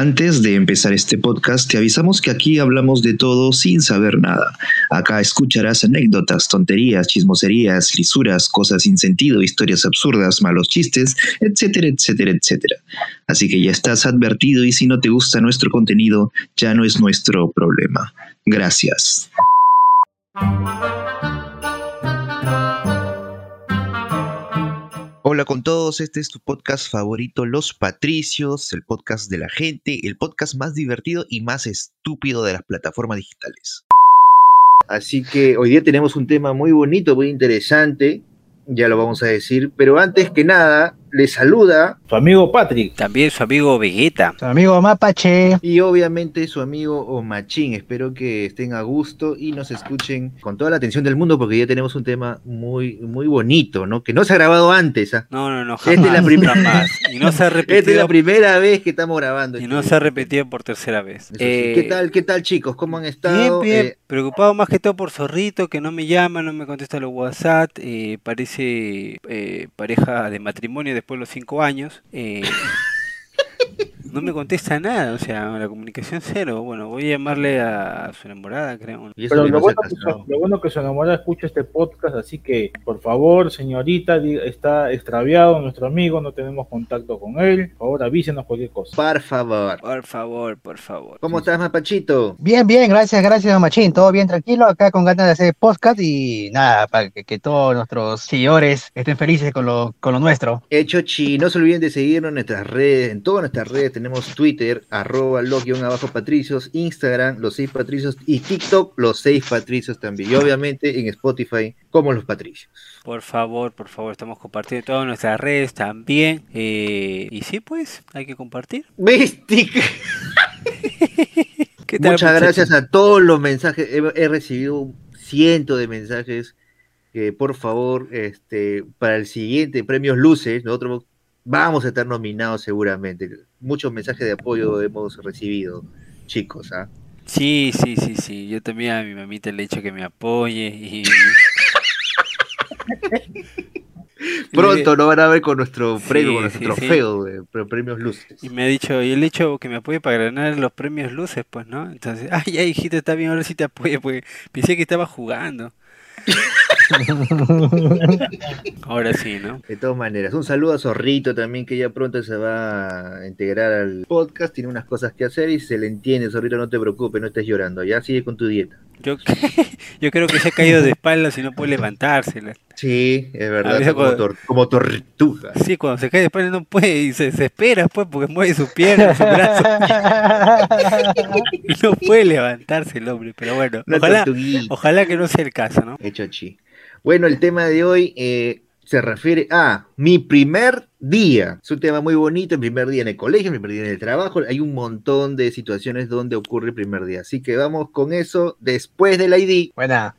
Antes de empezar este podcast, te avisamos que aquí hablamos de todo sin saber nada. Acá escucharás anécdotas, tonterías, chismoserías, lisuras, cosas sin sentido, historias absurdas, malos chistes, etcétera, etcétera, etcétera. Así que ya estás advertido y si no te gusta nuestro contenido, ya no es nuestro problema. Gracias. Hola con todos, este es tu podcast favorito, Los Patricios, el podcast de la gente, el podcast más divertido y más estúpido de las plataformas digitales. Así que hoy día tenemos un tema muy bonito, muy interesante, ya lo vamos a decir, pero antes que nada, le saluda su amigo Patrick. También su amigo Vegeta. Su amigo Mapache. Y obviamente su amigo Omachín. Espero que estén a gusto y nos escuchen con toda la atención del mundo porque ya tenemos un tema muy, muy bonito, ¿no? Que no se ha grabado antes. ¿ah? No, no, no, jamás, Esta es la primera Y no se ha repetido. Esta es la primera vez que estamos grabando. Y no se ha repetido por tercera vez. Eh, ¿Qué tal, qué tal, chicos? ¿Cómo han estado? Bien, bien. Eh, Preocupado más que todo por Zorrito, que no me llama, no me contesta los WhatsApp. Eh, parece pareja de matrimonio después de los cinco años. Eh, no me contesta nada, o sea, la comunicación cero. Bueno, voy a llamarle a su enamorada, creo. Pero lo bueno, que su, lo bueno, que su, enamorada escucha este podcast, así que, por favor, señorita, está extraviado nuestro amigo, no tenemos contacto con él. Por favor, avísenos cualquier cosa. Por favor. Por favor, por favor. ¿Cómo estás, Mapachito? Bien, bien, gracias, gracias, Machín. Todo bien, tranquilo, acá con ganas de hacer podcast y nada, para que, todos nuestros seguidores estén felices con lo, con lo nuestro. Hecho, chi, no se olviden de seguirnos en nuestras redes, en todas nuestras redes tenemos Twitter, arroba los abajo patricios, Instagram, los seis patricios y TikTok, los seis patricios también. Y obviamente en Spotify, como los patricios. Por favor, por favor, estamos compartiendo todas nuestras redes también. Eh, y sí, pues, hay que compartir. Mystic. Muchas gracias a todos los mensajes. He, recibido cientos de mensajes. que por favor, este, para el siguiente Premios Luces, nosotros vamos a estar nominados seguramente. Muchos mensajes de apoyo hemos recibido, chicos. ¿ah? Sí, sí, sí, sí. Yo también a mi mamita le he dicho que me apoye y... Pronto lo van a ver con nuestro premio, con nuestro trofeo de premios luces. Y me ha dicho, y el hecho que me apoye para ganar los premios luces, pues, ¿no? Entonces, ay, ya hijita, está bien, ahora sí te apoyo, porque pensé que estaba jugando. Ahora sí, ¿no? De todas maneras, un saludo a Zorrito también, que ya pronto se va a integrar al podcast, tiene unas cosas que hacer y se le entiende, Zorrito, no te preocupes, no estés llorando, ya sigue con tu dieta. Yo, yo creo que se ha caído de espaldas y no puede levantársela. Sí, es verdad, como, tortuga. Sí, cuando se cae de espaldas no puede y se desespera pues porque mueve su pierna, su brazo. y no puede levantarse el hombre, pero bueno, ojalá, ojalá que no sea el caso, ¿no? Hecho chi. Bueno, el tema de hoy eh, se refiere a mi primer día. Es un tema muy bonito, el primer día en el colegio, el primer día en el trabajo. Hay un montón de situaciones donde ocurre el primer día. Así que vamos con eso después del ID. Buena.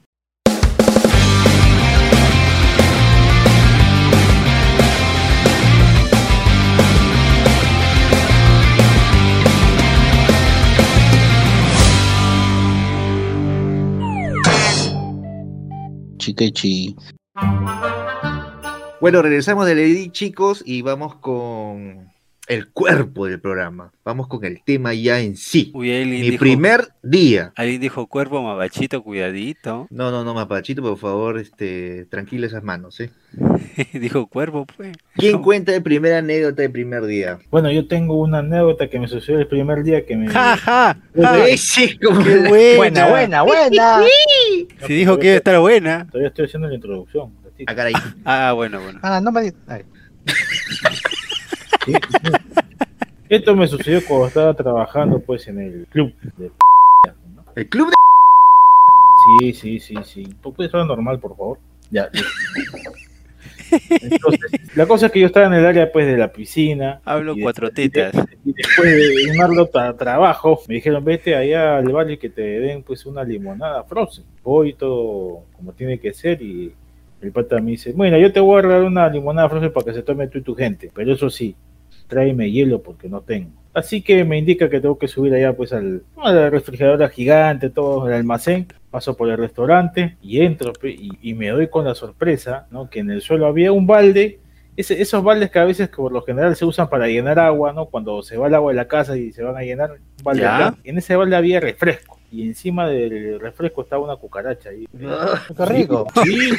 Chiquechi. Bueno, regresamos de Lady chicos y vamos con el cuerpo del programa. Vamos con el tema ya en sí. Mi primer día. Alguien dijo cuerpo, mapachito, cuidadito. No, no, no, mapachito, por favor, este, tranquilo esas manos, ¿eh? dijo cuerpo, pues. ¿Quién cuenta el primer anécdota del primer día? Bueno, yo tengo una anécdota que me sucedió el primer día que me. ¡Ja, ja! Sí, como buena, buena, buena. Si dijo que iba a estar buena. Todavía estoy haciendo la introducción. Ah, caray. ah, bueno, bueno. Ah, no me. Esto me sucedió cuando estaba trabajando pues en el club de ¿El club de Sí, sí, sí, sí. ¿Puedes hablar normal, por favor? Ya. Entonces, la cosa es que yo estaba en el área pues de la piscina. Hablo cuatro tetas. Y, después de un arduo trabajo, me dijeron, vete allá al valle que te den pues una limonada frozen. Voy todo como tiene que ser y el pata me dice, bueno, yo te voy a regalar una limonada frozen para que se tome tú y tu gente, pero eso sí, tráeme hielo porque no tengo. Así que me indica que tengo que subir allá pues al, a la refrigeradora gigante, todo el almacén, paso por el restaurante y entro y, me doy con la sorpresa, ¿no? Que en el suelo había un balde ese- esos baldes que a veces por lo general se usan para llenar agua, ¿no? Cuando se va el agua de la casa y se van a llenar, un balde en ese balde había refresco. Y encima del refresco estaba una cucaracha ahí. Qué rico. Sí,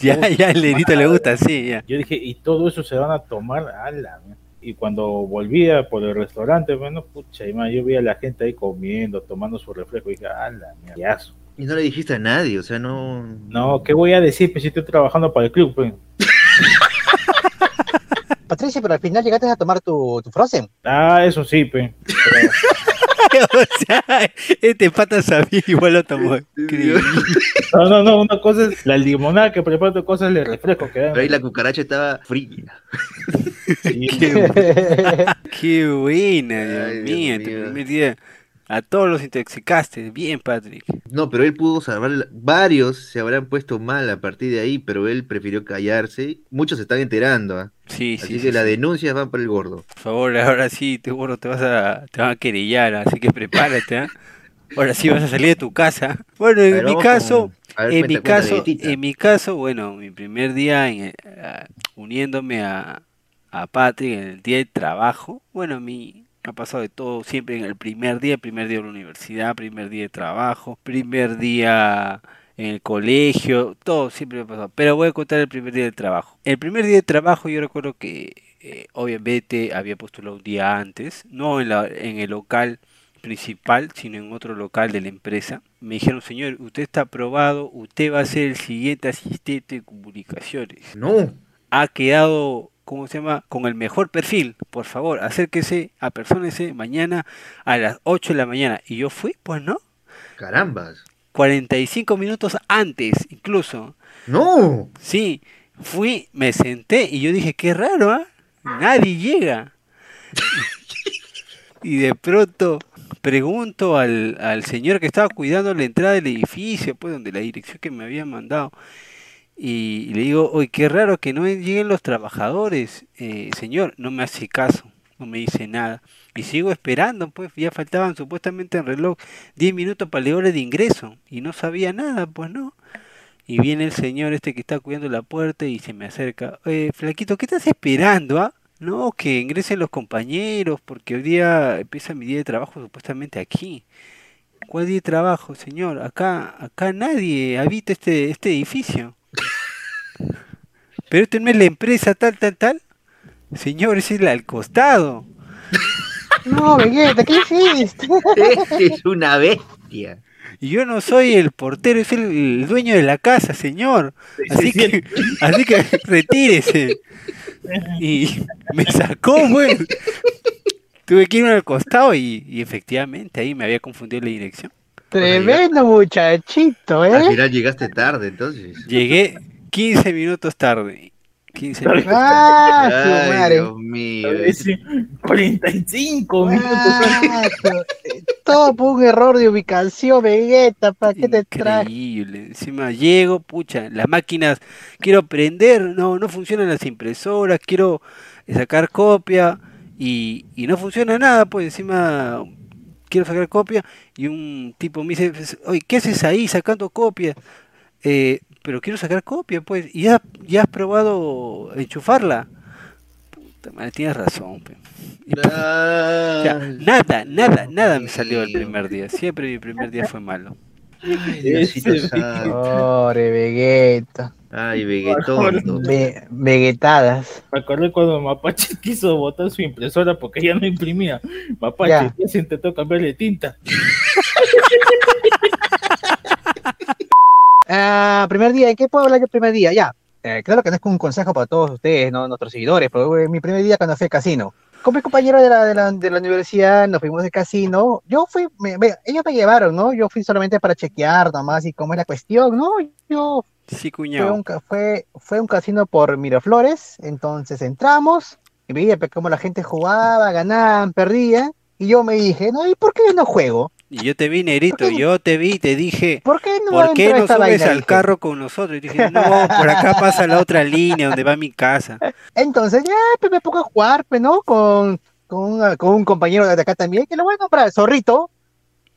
Ya, ya, el negrito le gusta, sí, ya. Yo dije, y todo eso se van a tomar a la mierda. Y cuando volvía por el restaurante, bueno, pucha, y más, yo vi a la gente ahí comiendo, tomando su refresco, y dije, a la mierda. qué asco". Y no le dijiste a nadie, o sea, no. No, ¿qué voy a decir? Pues si estoy trabajando para el club, pues. Patricia, pero al final llegaste a tomar tu, tu Frozen. Ah, eso sí, pues. o sea, este pata sabía igual lo tomó. Increíble. No, no, no, una cosa es la limonada que preparo, otra cosa es el refresco que. Pero ahí la cucaracha estaba fría. Sí. Qué, qué buena, Dios Ay, Dios mío, tu mío. primer día. A todos los intoxicaste. Bien, Patrick. No, pero él pudo salvar. Varios se habrán puesto mal a partir de ahí, pero él prefirió callarse. Muchos se están enterando, ¿ah? Sí, Así sí, que sí, las sí. denuncias van para el gordo. Por favor, ahora sí, te juro, te vas a, te van a querellar, así que prepárate, ¿ah? Ahora sí vas a salir de tu casa. Bueno, en ver, mi caso, con- a ver, en mi caso, en mi caso, bueno, mi primer día en ah, uniéndome a, a Patrick en el día de trabajo, bueno, me ha pasado de todo, siempre en el primer día, primer día de la universidad, primer día de trabajo, primer día en el colegio, todo siempre me ha pasado. Pero voy a contar el primer día de trabajo. El primer día de trabajo yo recuerdo que eh, obviamente había postulado un día antes, no en, la, en el local principal, sino en otro local de la empresa. Me dijeron, señor, usted está aprobado, usted va a ser el siguiente asistente de comunicaciones. No. Ha quedado, ¿cómo se llama? Con el mejor perfil. Por favor, acérquese, apersónese mañana a las 8 de la mañana. Y yo fui, pues no, Carambas. 45 minutos antes incluso. No. Sí, fui, me senté y yo dije, qué raro, ¿ah? Nadie llega. Y de pronto pregunto al, al señor que estaba cuidando la entrada del edificio, pues donde la dirección que me había mandado. Y, le digo, oye, qué raro que no lleguen los trabajadores. Eh, señor, no me hace caso, no me dice nada. Y sigo esperando, pues ya faltaban supuestamente en reloj 10 minutos para la hora de ingreso. Y no sabía nada, pues no. Y viene el señor este que está cuidando la puerta y se me acerca. Eh, flaquito, ¿qué estás esperando, ah? No, que ingresen los compañeros, porque hoy día empieza mi día de trabajo supuestamente aquí. ¿Cuál día de trabajo, señor? Acá, acá nadie habita este, este edificio. Pero esto no es la empresa tal, tal, tal. Señor, es la al costado. No, Vegeta, ¿qué hiciste? es una bestia. Y yo no soy el portero, es el, el dueño de la casa, señor. Así Sí, que, así que retírese. Y me sacó, pues. Tuve que irme al costado y, y efectivamente ahí me había confundido la dirección. Tremendo muchachito, Al ¿eh? final llegaste tarde, entonces. Llegué 15 minutos tarde. 15 minutos. Ah, Ay, madre. Dios mío. Sí, 45 minutos. Ah, Todo por un error de ubicación, Vegeta, ¿para qué te traes? Increíble. Encima llego, pucha, las máquinas quiero prender, no, no funcionan las impresoras, quiero sacar copia y, y no funciona nada, pues encima quiero sacar copia y un tipo me dice, oye, ¿qué haces ahí sacando copia? Eh, pero quiero sacar copia, pues, y ya, ya has probado enchufarla. Puta madre, tienes razón, pues. Y, O sea, Ay, nada, nada, nada me salió el primer día. Siempre mi primer día fue malo. Ay, Diosito. Pobre Vegeta. Ay, Vegetón. Ve- vegetadas. Me acordé cuando Mapache quiso botar su impresora porque ya no imprimía. Mapache, ya se intentó cambiarle tinta. Ah, primer día, ¿en qué puedo hablar yo primer día? Ya. Eh, claro que no es un consejo para todos ustedes, ¿no? nuestros seguidores, pero eh, mi primer día cuando fui al casino. Con mi compañero de la, de la, de la universidad nos fuimos de casino. Yo fui, me- me- ellos me llevaron, ¿no? Yo fui solamente para chequear nomás y cómo es la cuestión, ¿no? Yo Sí, fue cuñado. un, ca- fue, fue un casino por Miraflores, entonces entramos y veía cómo la gente jugaba, ganaban, perdían, y yo me dije, no, ¿y por qué yo no juego? Y yo te vi, negrito, ¿Por qué no? yo te vi y te dije, ¿Por qué no ¿por qué no subes vaina?" al Dije. carro con nosotros? Y dije, no, por acá pasa la otra línea donde va mi casa. Entonces ya pues, me pongo a jugar, pues, ¿no? Con, con, una- con un compañero de acá también, que lo voy a nombrar, Zorrito.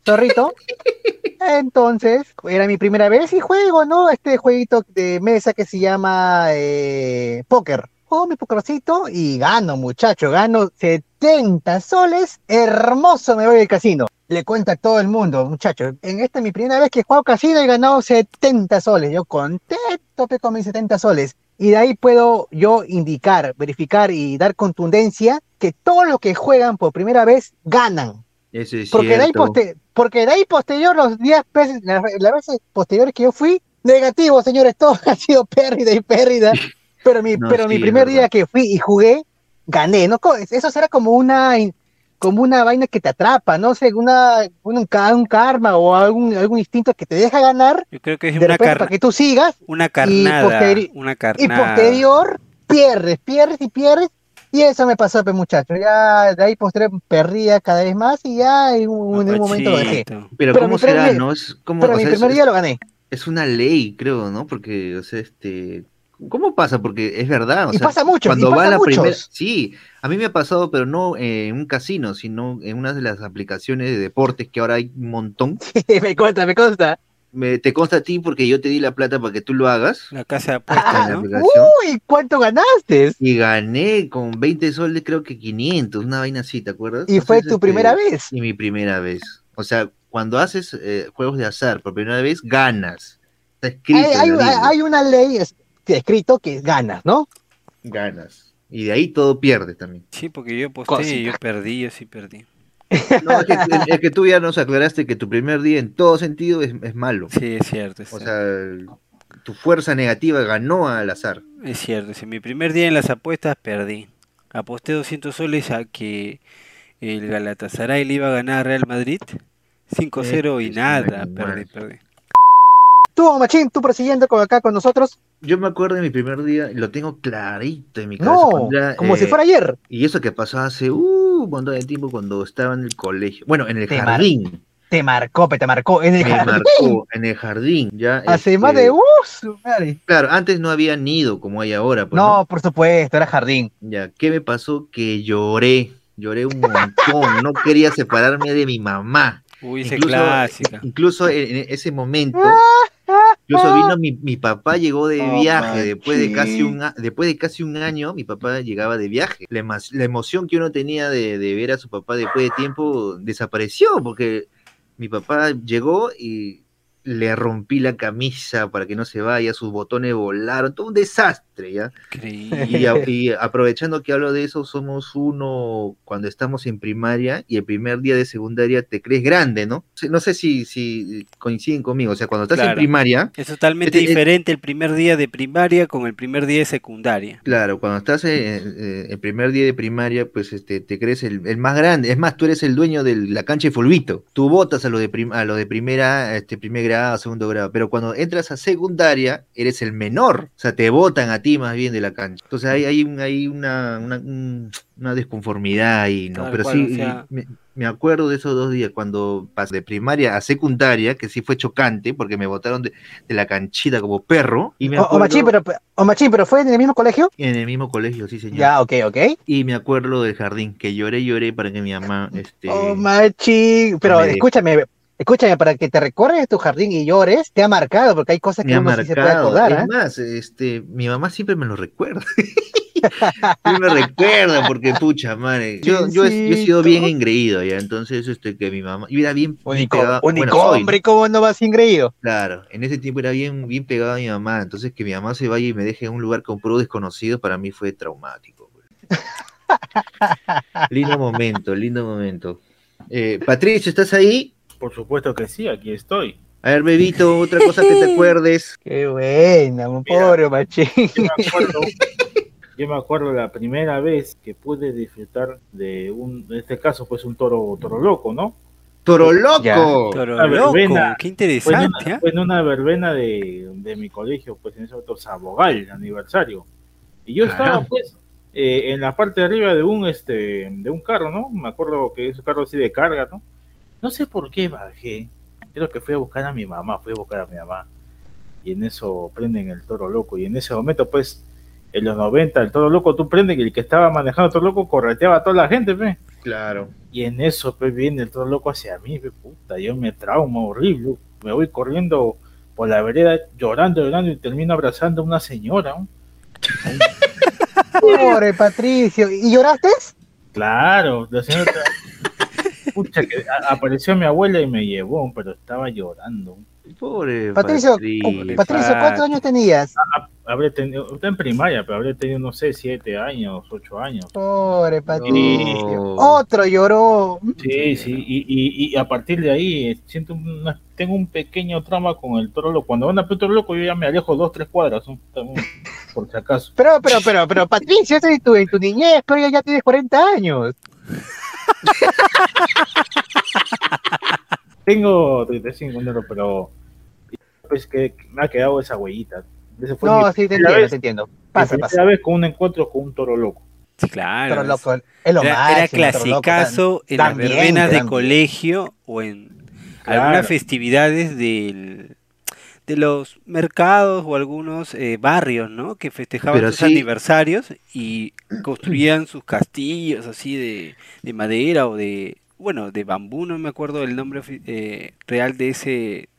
zorrito. Entonces, era mi primera vez y juego, ¿no? Este jueguito de mesa que se llama eh, póker. Juego mi pokercito y gano, muchacho, gano 70 soles. Hermoso, me voy al casino. Le cuenta a todo el mundo, muchacho. En esta es mi primera vez que juego casino y he ganado 70 soles. Yo contento con mis 70 soles. Y de ahí puedo yo indicar, verificar y dar contundencia que todos los que juegan por primera vez ganan. Eso es Porque de, ahí porque de ahí posterior, los 10 veces, las, las veces posteriores que yo fui, negativo, señores, todo ha sido pérdida y pérdida. Pero mi, No, pero mi sí, es primer día que fui y jugué, gané, ¿no? Eso será como una, como una vaina que te atrapa, no sé, una, un, karma o algún, algún instinto que te deja ganar, Yo creo que es de una, repente car- para que tú sigas, una carnada. posteri- una y carnada. posterior pierdes, pierdes y pierdes. Y eso me pasó, pues, muchacho. Ya de ahí posterior perdía cada vez más y ya en un, en un momento lo dejé. Pero, Pero ¿cómo será, no? Es como, Pero o mi primer es, día lo gané. es una ley, creo, ¿no? Porque, o sea, este... ¿Cómo pasa? Porque es verdad, o Y sea, pasa mucho, cuando y va pasa la muchos. primera... Sí, a mí me ha pasado, pero no en un casino, sino en una de las aplicaciones de deportes que ahora hay un montón. me consta, me consta. Me, te consta a ti porque yo te di la plata para que tú lo hagas La casa de en apuestas, la ¿no? Uy, ¿cuánto ganaste? Y gané con 20 soles, creo que 500, una vaina así, ¿te acuerdas? Y fue Entonces, tu este, primera vez. Y mi primera vez. O sea, cuando haces eh, juegos de azar por primera vez, ganas. Está escrito. Hay, en hay- la hay una ley escrito que ganas, ¿no? Ganas. Y de ahí todo pierdes también. Sí, porque yo aposté y yo perdí, yo sí perdí. No, es que, es que tú ya nos aclaraste que tu primer día en todo sentido es, es malo. Sí, es cierto. Es O cierto. sea, tu fuerza negativa ganó al azar. Es cierto, si mi primer día en las apuestas perdí. Aposté 200 soles a que el Galatasaray le iba a ganar a Real Madrid. 5-0 y nada, perdí, perdí. Tú, Machín, tú prosiguiendo con acá con nosotros. Yo me acuerdo de mi primer día, y lo tengo clarito en mi cabeza. No, era, como si eh, fuera ayer. Y eso que pasó hace uh, un montón de tiempo cuando estaba en el colegio. Bueno, en el Te mar- jardín. Te marcó, pe, te marcó. En el Me jardín. marcó en el jardín. Ya, Hace más este, de. ¡Uh! su madre! Claro, antes no había nido como hay ahora. pues, No, por supuesto, era jardín. Ya, ¿qué me pasó? Que lloré. Lloré un montón. no quería separarme de mi mamá. Uy, esa Incluso- clásica. Incluso en, en ese momento, incluso vino mi, mi papá llegó de Oh, viaje después de casi un después de casi un año, mi papá llegaba de viaje. La emoción que uno tenía de, de ver a su papá después de tiempo desapareció porque mi papá llegó y le rompí la camisa para que no se vaya, sus botones volaron, todo un desastre, Increíble. Y, a- y aprovechando que hablo de eso, somos uno cuando estamos en primaria y el primer día de secundaria te crees grande, ¿no? No sé si, si coinciden conmigo, o sea, cuando estás en primaria, Es totalmente diferente el primer día de primaria con el primer día de secundaria. claro, cuando estás en, el primer día de primaria, pues este, te crees el, el más grande, es más, tú eres el dueño de la cancha de fulbito, tú votas a lo de, prim- a lo de primera, este, primer grado, segundo grado, pero cuando entras a secundaria, eres el menor, o sea, te votan a ti más bien de la cancha. Entonces hay, hay, un- hay una, una, un- una desconformidad ahí, ¿no? Pero cual, sí, o sea- me, me acuerdo de esos dos días cuando pasé de primaria a secundaria, que sí fue chocante, porque me votaron de, de la canchita como perro, y me O, o acuerdo... Machín, pero, o Machín, pero fue en el mismo colegio. En el mismo colegio, sí, señor. Ya, ok, ok. Y me acuerdo del jardín, que lloré, lloré para que mi mamá, este... Oh, Machín. Pero escúchame, escúchame, para que te recorres tu jardín y llores, te ha marcado, porque hay cosas que uno sí se puede acordar. es ¿ah? más, este, mi mamá siempre me lo recuerda. Sí me recuerda porque pucha madre. Yo, yo, he, yo he sido bien engreído ya, entonces este que mi mamá, yo era bien, Único, pegado- único bueno, hombre, ¿cómo no vas ingreído? Claro, en ese tiempo era bien, bien pegado a mi mamá, entonces que mi mamá se vaya y me deje en un lugar con puro desconocido para mí fue traumático. lindo momento, lindo momento. Eh, Patricio, ¿estás ahí? Por supuesto que sí, aquí estoy. A ver, bebito, otra cosa que te acuerdes. Qué buena, un Mira. pobre Machín. Yo me acuerdo, yo me acuerdo la primera vez que pude disfrutar de un, en este caso, pues un toro, toro loco, ¿no? ¡Toro loco! Ya. Toro Una loco, verbena. qué Fue en interesante. una, ¿ah? fue en una verbena de, de mi colegio, pues en ese otro Sabogal, aniversario. Y yo estaba, Caramba. pues, eh, en la parte de arriba de un, este, de un carro, ¿no? Me acuerdo que es un carro así de carga, ¿no? No sé por qué bajé. Creo que fui a buscar a mi mamá, fui a buscar a mi mamá. Y en eso prenden el toro loco. Y en ese momento, pues, en los 90, el toro loco, tú prendes que el que estaba manejando el toro loco correteaba a toda la gente, pe. Claro. Y en eso pues, viene el todo loco hacia mí, pues, puta, yo me trauma horrible. Me voy corriendo por la vereda llorando, llorando y termino abrazando a una señora. Pobre Patricio. ¿Y lloraste? Claro, la señora. Pucha, que apareció mi abuela y me llevó, pero estaba llorando. Pobre Patricio, Patricio, ¿cuántos años tenías? Ah, habré tenido, está en primaria, pero habré tenido, no sé, siete años, ocho años. Pobre Patricio. Otro lloró. Sí, sí, y, y, y, a partir de ahí eh, siento una, tengo un pequeño trauma con el toro loco. Cuando van a toro loco, yo ya me alejo dos, tres cuadras, por si acaso. Pero, pero, pero, pero, Patricio, eso es tu, en tu niñez, pero ya tienes 40 años. Tengo 35 minutos, pero pues que me ha quedado esa huellita. no, sí, te entiendo, te entiendo. Pasa, pasa. vez con un encuentro con un toro loco. claro. Toro loco, es lo era, era clasicazo en las verbenas de colegio o en algunas festividades del, de los mercados o algunos eh, barrios, ¿no? Que festejaban sus aniversarios y construían sus castillos así de, de madera o de bueno, de bambú, no me acuerdo el nombre eh, real de ese, de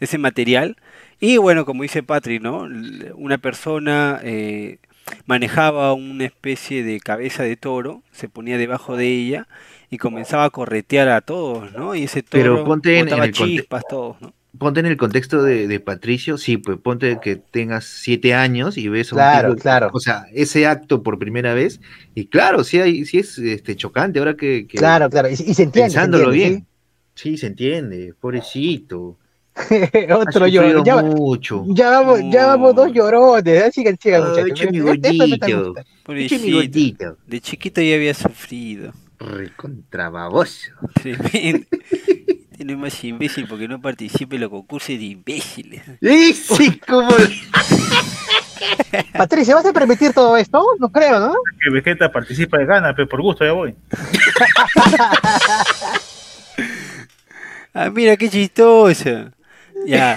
ese material. Y bueno, como dice Patri, ¿no? Una persona eh, manejaba una especie de cabeza de toro, se ponía debajo de ella y comenzaba a corretear a todos, ¿no? Y ese toro Pero ponte en, chispas, todos, ¿no? Ponte en el contexto de, Patricio, sí, pues ponte que tengas siete años y ves a un claro, claro. o sea, ese acto por primera vez, y claro, sí, hay, sí es este, chocante ahora que, Claro, claro, y, se entiende. Pensándolo bien. ¿sí? se entiende, pobrecito. Otro llorón. Ya, mucho. Ya vamos, ya vamos dos llorones. Así que sigan, muchachos. Pobrecito. De chiquito ya había sufrido. Recontrababoso. Tremendo. Tiene más imbécil porque no participe en los concursos de imbéciles. Sí, como. Patricia, ¿vas a permitir todo esto? No creo, ¿no? Que Vegeta participa de gana, pero por gusto ya voy. ah, mira qué chistoso. Ya.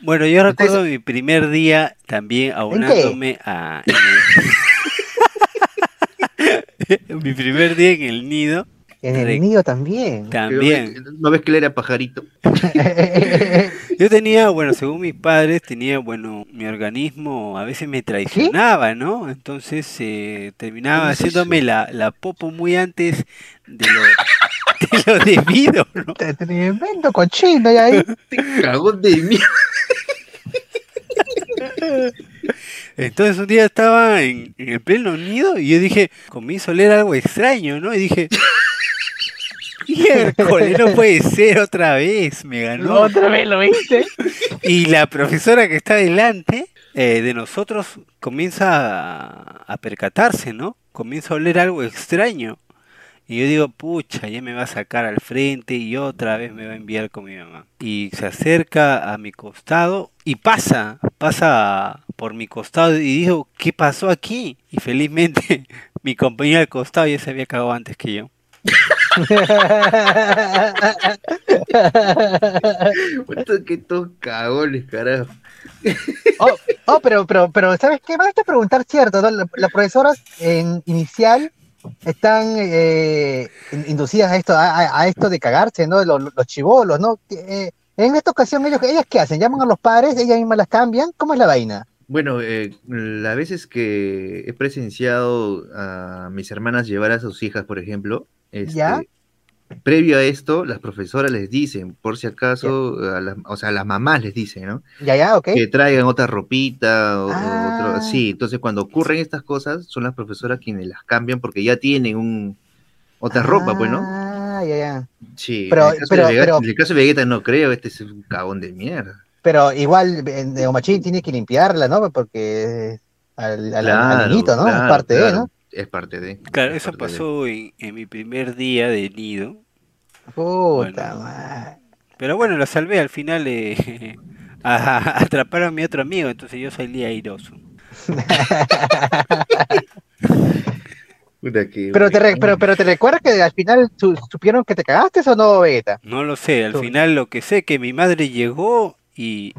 Bueno, yo recuerdo mi primer día también aunándome a. mi primer día en el nido en el nido también. También. ¿No ves que él era pajarito? Yo tenía, bueno, según mis padres, tenía, bueno, mi organismo a veces me traicionaba, ¿no? Entonces eh, terminaba haciéndome la, la popo muy antes de lo, de lo debido, ¿no? Tremendo cochino ya ahí. Cagón de mierda. Entonces un día estaba en, en, el pleno nido y yo dije, comienzo a leer algo extraño, ¿no? Y dije, Miércoles, no puede ser otra vez, me ganó. Otra vez lo viste. Y la profesora que está delante eh, de nosotros comienza a, percatarse, ¿no? Comienza a oler algo extraño. Y yo digo, pucha, ya me va a sacar al frente y otra vez me va a enviar con mi mamá. Y se acerca a mi costado y pasa, pasa por mi costado y digo, ¿qué pasó aquí? Y felizmente mi compañero al costado ya se había cagado antes que yo. que todos cagones, carajo. Oh, oh, pero, pero, pero, ¿sabes qué? Vas a preguntar cierto, ¿no? Las profesoras en inicial están eh, inducidas a esto, a, esto de cagarse, ¿no? Los, los chivolos, ¿no? Eh, en esta ocasión, ellos, ¿ellas qué hacen? ¿Llaman a los padres? ¿Ellas mismas las cambian? ¿Cómo es la vaina? Bueno, eh, las veces que he presenciado a mis hermanas llevar a sus hijas, por ejemplo, este, previo a esto, las profesoras les dicen, por si acaso, o sea, las mamás les dicen, ¿no? Ya, ya, ok. Que traigan otra ropita, o, ah. sí, entonces cuando ocurren estas cosas, son las profesoras quienes las cambian porque ya tienen un otra ropa, pues, ¿no? Ah, ya, ya. Sí, pero, en, el pero, en el caso de Vegeta no creo, este es un cagón de mierda. Pero igual Omachín tiene que limpiarla, ¿no? Porque al, al, niñito, ¿no? es parte de, ¿no? Es parte de. Claro, eso pasó en, mi primer día de nido. Puta madre. Pero bueno, lo salvé al final. Eh, a, atraparon a mi otro amigo, entonces yo salí airoso. pero, te pero, pero te recuerdas que al final supieron que te cagaste o no, Vegeta? No lo sé, al final lo que sé que mi madre llegó y,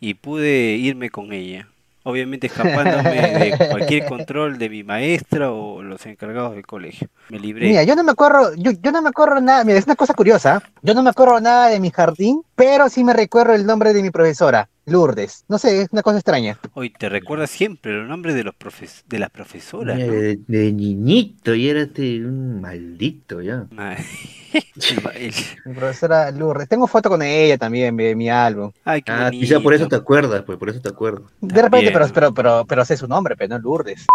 y pude irme con ella. Obviamente escapándome de cualquier control de mi maestra o los encargados del colegio. Me libré. Mira, yo no me acuerdo, yo, yo no me acuerdo nada, mira, es una cosa curiosa, yo no me acuerdo nada de mi jardín, pero sí me recuerdo el nombre de mi profesora, Lourdes. No sé, es una cosa extraña. Hoy te recuerdas siempre los nombres de los profes de las profesoras, de, de niñito y eras un maldito ya. Mi profesora Lourdes. Tengo foto con ella también, de mi álbum. Ay, qué Ah, quizá por eso te acuerdas, pues por eso te acuerdas. De repente, También. pero, pero, pero, pero sé su nombre, pero no Lourdes.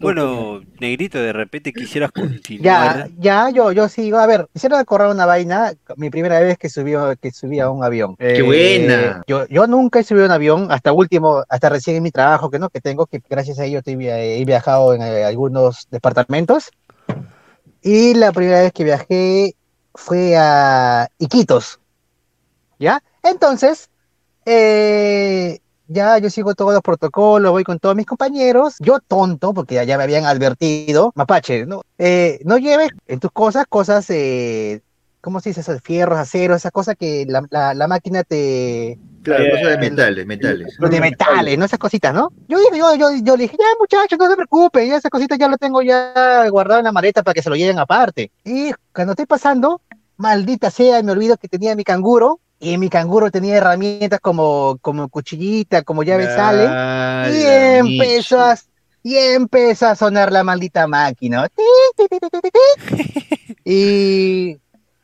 Bueno, negrito, de repente quisieras Ya, continuar. ya, yo, yo sigo. A ver, quisiera correr una vaina. Mi primera vez que subí, que subí a un avión. ¡Qué buena! Yo, yo nunca he subido a un avión, hasta último, hasta recién en mi trabajo, que no, que tengo, que gracias a ello estoy- he viajado en eh, algunos departamentos. Y la primera vez que viajé fue a Iquitos. ¿Ya? Entonces, eh, ya yo sigo todos los protocolos, voy con todos mis compañeros. Yo tonto, porque ya, ya me habían advertido, mapache, no, eh, no lleves en tus cosas cosas, eh, ¿cómo se dice eso? Fierros, aceros, esas cosas que la, la- la máquina te... Claro, Eh, cosas de metales, metales. Los de metales, ¿no? Esas cositas, ¿no? Yo, dije- yo, yo, yo le dije, ya muchachos, no se preocupen, ya esas cositas ya lo tengo ya guardado en la maleta para que se lo lleven aparte. Y cuando estoy pasando, maldita sea, me olvido que tenía mi canguro, y mi canguro tenía herramientas como, como cuchillita, como llave sale, y empezó a, y empezó a sonar la maldita máquina. Y,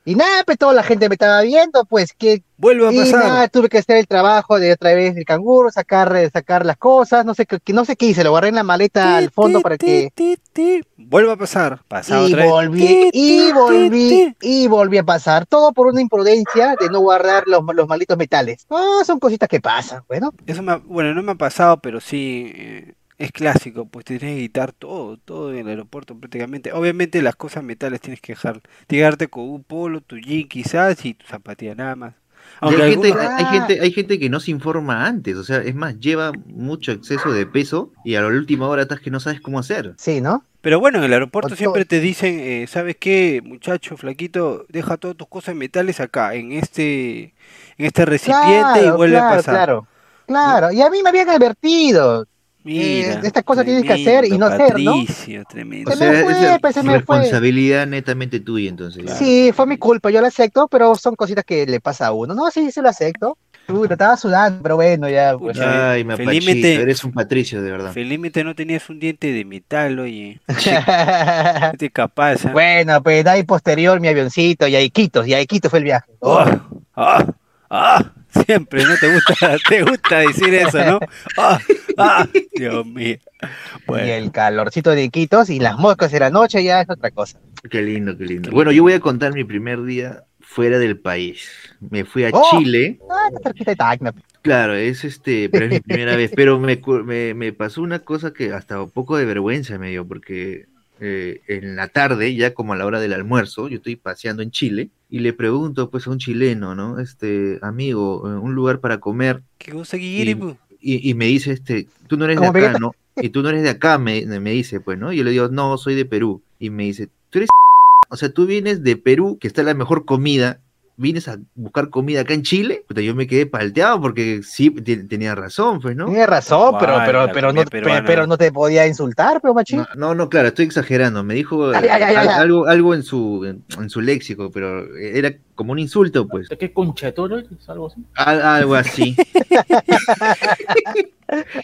y nada, pues toda la gente me estaba viendo, pues que Vuelve a y pasar. nada, tuve que hacer el trabajo de otra vez del canguro, sacar, sacar las cosas, no sé qué, no sé qué hice, lo guardé en la maleta al fondo Ti, para ti, que ti, ti. Vuelve a pasar. Pasa y otra vez. volví, Ti, y volví, ti, ti. y volví a pasar, todo por una imprudencia de no guardar los, los malditos metales. Ah, son cositas que pasan, bueno. Eso me ha- bueno, no me ha pasado, pero sí eh, es clásico, pues te tienes que quitar todo, todo en el aeropuerto prácticamente. Obviamente las cosas metales tienes que dejar, quedarte con un polo, tu jean quizás y tu zapatilla nada más. Aunque hay, gente, hay, gente, hay gente que no se informa antes, o sea, es más, lleva mucho exceso de peso y a la última hora estás que no sabes cómo hacer. Sí, ¿no? Pero bueno, en el aeropuerto O siempre todo- te dicen, eh, ¿sabes qué, muchacho, flaquito? Deja todas tus cosas metales acá, en este, en este recipiente y Claro, vuelve a claro, pasar. claro. Claro, y a mí me habían advertido. Mira, estas cosas tienes que hacer y no hacer, ¿no? Patricio, tremendo. O Se me fue, pues, se me fue. responsabilidad netamente tuya, entonces. Sí, fue mi culpa, yo lo acepto, pero son cositas que le pasa a uno. No, sí, sí lo acepto. Puta, estaba sudando, pero bueno, ya. Pues. Ay, me Felizmente- eres un patricio, de verdad. Felizmente no tenías un diente de metal, oye. Este capaz, ¿ah? bueno, pues ahí posterior mi avioncito y a Iquitos, y a Iquitos fue el viaje. Ah, ah, ah, siempre, ¿no? Te gusta, te gusta decir eso, ¿no? Ah, ah, Dios mío. Y el calorcito de Iquitos y las moscas de la noche ya es otra cosa. Qué lindo, qué lindo. Bueno, yo voy a contar mi primer día fuera del país. Me fui a Oh. Chile. Ah, de. Claro, es este, pero es mi primera vez. Pero me, me, me pasó una cosa que hasta un poco de vergüenza me dio, porque eh, en la tarde, ya como a la hora del almuerzo, yo estoy paseando en Chile y le pregunto pues a un chileno, ¿no? Este, amigo, eh, un lugar para comer. ¿qué cosa que pu? Y, y me dice, este, tú no eres de ¿Cómo acá, Vegeta? ¿no? Y tú no eres de acá, me, me dice, pues, ¿no? Y yo le digo, no, soy de Perú. Y me dice, tú eres... O sea, tú vienes de Perú, que está la mejor comida, vienes a buscar comida acá en Chile. Puta, yo me quedé palteado porque sí, te- tenía razón, pues, ¿no? Tienes razón, pero, pero, pero, no, peruana. pero no te podía insultar, pero machín. No, no, no, claro, estoy exagerando. Me dijo Ay, ay, ay. algo, algo en su en, en su léxico, pero era como un insulto, pues. ¿Qué conchatoro es? Algo así. Al- algo así.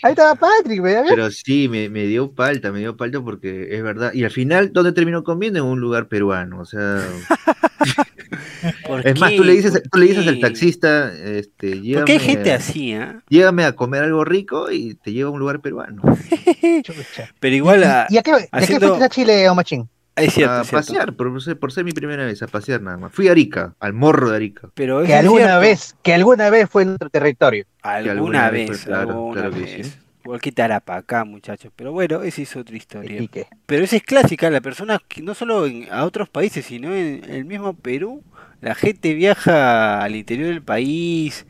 Ahí estaba Patrick, ¿verdad? Pero sí, me, me dio palta, me dio palta porque es verdad. Y al final, ¿dónde terminó comiendo? En un lugar peruano. O sea, ¿Por es más, qué? tú le dices, ¿Por tú le dices al qué? taxista, este, hay llévame gente a- así, ¿ah? Llévame a comer algo rico y te lleva a un lugar peruano. Pero igual a, ¿Y a qué, de qué haciendo- fuiste a Chile, o machín? Es cierto, a es cierto. pasear, por ser, por ser mi primera vez, a pasear nada más. Fui a Arica, al morro de Arica. Pero Que alguna cierto. vez, que alguna vez fue en nuestro territorio. Alguna, alguna vez, vez fue, claro, alguna claro que vez. sí. Igual que Tarapacá, muchachos. Pero bueno, esa es otra historia. Pero esa es clásica, la persona que no solo en- a otros países, sino en el mismo Perú, la gente viaja al interior del país,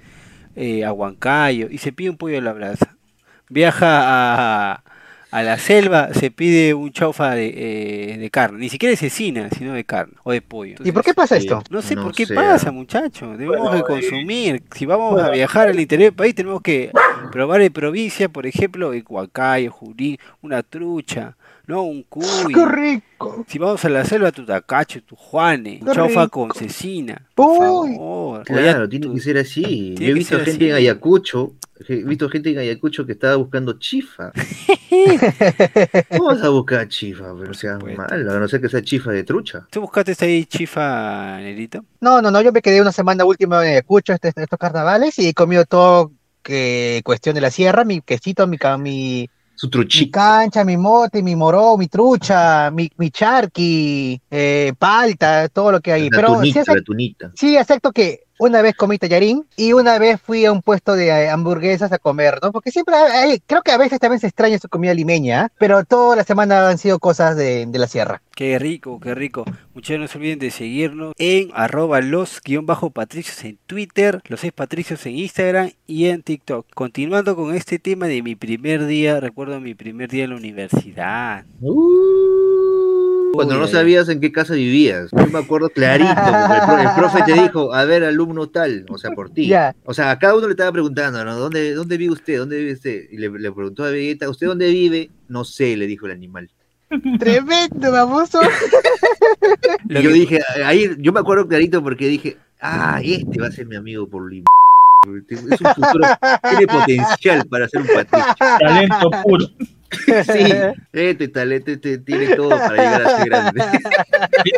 eh, a Huancayo, y se pide un pollo a la brasa. Viaja a, a la selva, se pide un chaufa de, eh, de carne, ni siquiera de cecina, sino de carne o de pollo. ¿Y por qué pasa esto? No sé No por qué pasa, muchachos. Debemos Bueno, de consumir. Si vamos a viajar al interior del país, tenemos que Probar en provincia, por ejemplo, en Huacayo, Junín, una trucha, ¿no? Un cuy. ¡Qué rico! Si vamos a la selva, tu tacacho, tu juane, Qué chaufa rico. con cecina. Por favor. Claro, tiene que ser así. Yo he visto gente en. Ayacucho, he visto gente en Ayacucho que estaba buscando chifa. ¿Cómo vas a buscar chifa? Pero sea supuesto. mal, a no ser que sea chifa de trucha. ¿Tú buscaste ahí chifa, Nerito? No, no, no, yo me quedé una semana última en Ayacucho este, estos carnavales y he comido todo que cuestión de la sierra, mi quesito, mi, mi, Su mi truchita. cancha, mi mote, mi moró, mi trucha, mi, mi charqui, eh, palta, todo lo que hay. La Pero sí, tunita, acep- la tunita. sí acepto que una vez comí tallarín y una vez fui a un puesto de eh, hamburguesas a comer, ¿no? Porque siempre hay, creo que a veces también se extraña su comida limeña, ¿eh? pero toda la semana han sido cosas de, de la sierra. Qué rico, qué rico. Muchachos, no se olviden de seguirnos en arroba los guion bajo patricios en Twitter, los seis patricios en Instagram y en TikTok. Continuando con este tema de mi primer día, recuerdo mi primer día en la universidad. Uh, cuando no sabías en qué casa vivías. Yo me acuerdo clarito. porque el, pro- el profe te dijo, a ver, alumno tal, o sea, por ti. O sea, a cada uno le estaba preguntando, ¿no? ¿Dónde, dónde vive usted? ¿Dónde vive usted? Y le, le preguntó a Vegeta, ¿usted dónde vive? No sé, le dijo el animal. Tremendo, baboso. Y yo dije, ahí, yo me acuerdo clarito porque dije, ah, este va a ser mi amigo por Lima. Es un futuro, tiene potencial para ser un patricio. Talento puro. Sí, este talento este tiene todo para llegar a ser grande.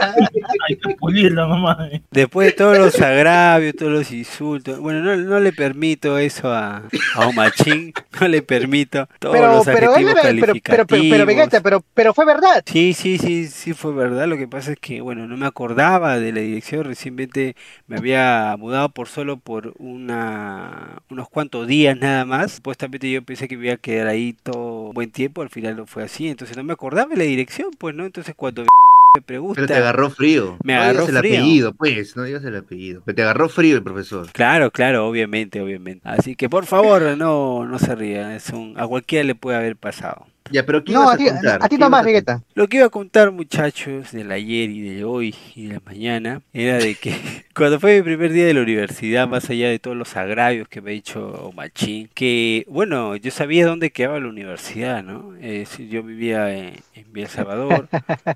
Hay que pulirlo nomás. eh. Después de todos los agravios, todos los insultos, bueno, no, no le permito eso a, a un machín, no le permito todos Pero, los pero, él- adjetivos pero, pero, pero, pero, calificativos. Vegeta, pero, pero fue verdad. Sí, sí, sí, sí fue verdad. Lo que pasa es que, bueno, no me acordaba de la dirección. Recientemente me había mudado por solo por una, unos cuantos días nada más. Supuestamente yo pensé que me iba a quedar ahí todo buen tiempo. Al final no fue así. Entonces no me acordaba de la dirección, pues, ¿no? Entonces cuando me Pero pregunta... te agarró frío. Me no agarró digas el frío. apellido, pues, no digas el apellido. Pero te agarró frío el profesor. Claro, claro, obviamente, obviamente. Así que por favor, no, no se rían. Es un, a cualquiera le puede haber pasado. Ya, pero ¿qué No, ibas a ti, contar? a ti ¿Qué nomás, Vegeta. Lo que iba a contar, muchachos, del ayer y de hoy y de la mañana, era de que cuando fue mi primer día de la universidad, más allá de todos los agravios que me ha dicho Machín, que, bueno, yo sabía dónde quedaba la universidad, ¿no? Es decir, yo vivía en, en Villa El Salvador,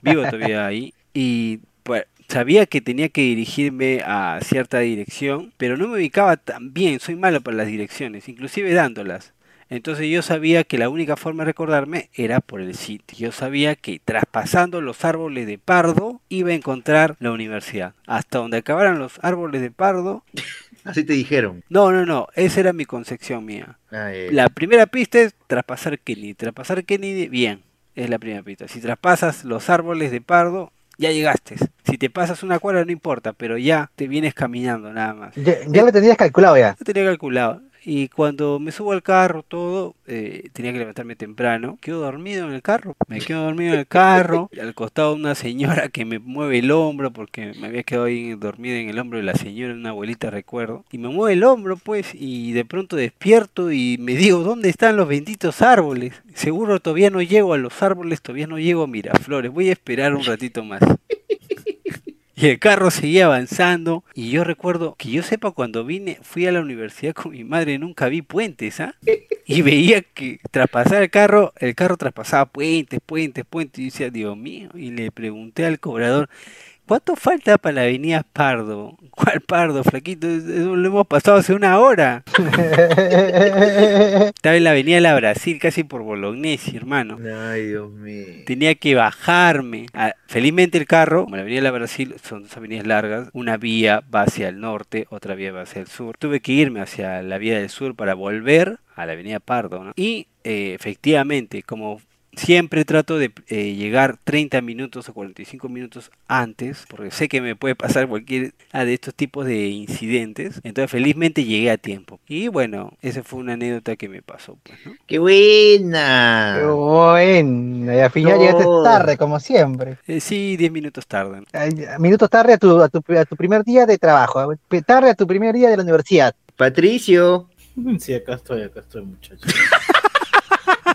vivo todavía ahí, y pues, sabía que tenía que dirigirme a cierta dirección, pero no me ubicaba tan bien, soy malo para las direcciones, inclusive dándolas. Entonces yo sabía que la única forma de recordarme era por el sitio. Yo sabía que traspasando los árboles de Pardo iba a encontrar la universidad. Hasta donde acabaran los árboles de Pardo. Así te dijeron. No, no, no. Esa era mi concepción mía. Ah, eh, La primera pista es traspasar Kennedy. Traspasar Kennedy, bien. Es la primera pista. Si traspasas los árboles de Pardo, ya llegaste. Si te pasas una cuadra no importa, pero ya te vienes caminando nada más. Ya, ya lo tenías calculado ya. Lo tenía calculado. Y cuando me subo al carro, todo, eh, tenía que levantarme temprano. Quedo dormido en el carro. Me quedo dormido en el carro. Al costado una señora que me mueve el hombro, porque me había quedado ahí dormido en el hombro de la señora, una abuelita, recuerdo. Y me mueve el hombro, pues, y de pronto despierto y me digo, ¿dónde están los benditos árboles? Seguro todavía no llego a los árboles, todavía no llego a Miraflores. Voy a esperar un ratito más. Y el carro seguía avanzando. Y yo recuerdo que yo sepa, cuando vine, fui a la universidad con mi madre, nunca vi puentes, ¿ah? Y veía que traspasar el carro, el carro traspasaba puentes, puentes, puentes. Y yo decía, Dios mío. Y le pregunté al cobrador, ¿cuánto falta para la avenida Pardo? ¿Cuál Pardo, flaquito? Eso Lo hemos pasado hace una hora. Estaba en la avenida La Brasil, casi por Bolognesi, hermano. Ay, Dios mío. Tenía que bajarme. Ah, felizmente el carro, como la avenida de la Brasil, son dos avenidas largas, una vía va hacia el norte, otra vía va hacia el sur. Tuve que irme hacia la vía del sur para volver a la avenida Pardo. ¿no? Y eh, efectivamente, como siempre trato de eh, llegar 30 minutos o 45 minutos antes, porque sé que me puede pasar cualquier de estos tipos de incidentes. Entonces felizmente llegué a tiempo. Y bueno, esa fue una anécdota que me pasó. Pues, ¿no? ¡Qué buena! Qué bueno. Y al final llegaste tarde, como siempre. Eh, sí, 10 minutos tardan. Ay, Minutos tarde a tu, a, tu, a tu primer día de trabajo, eh, tarde a tu primer día de la universidad. Patricio. Sí, acá estoy, acá estoy, muchachos.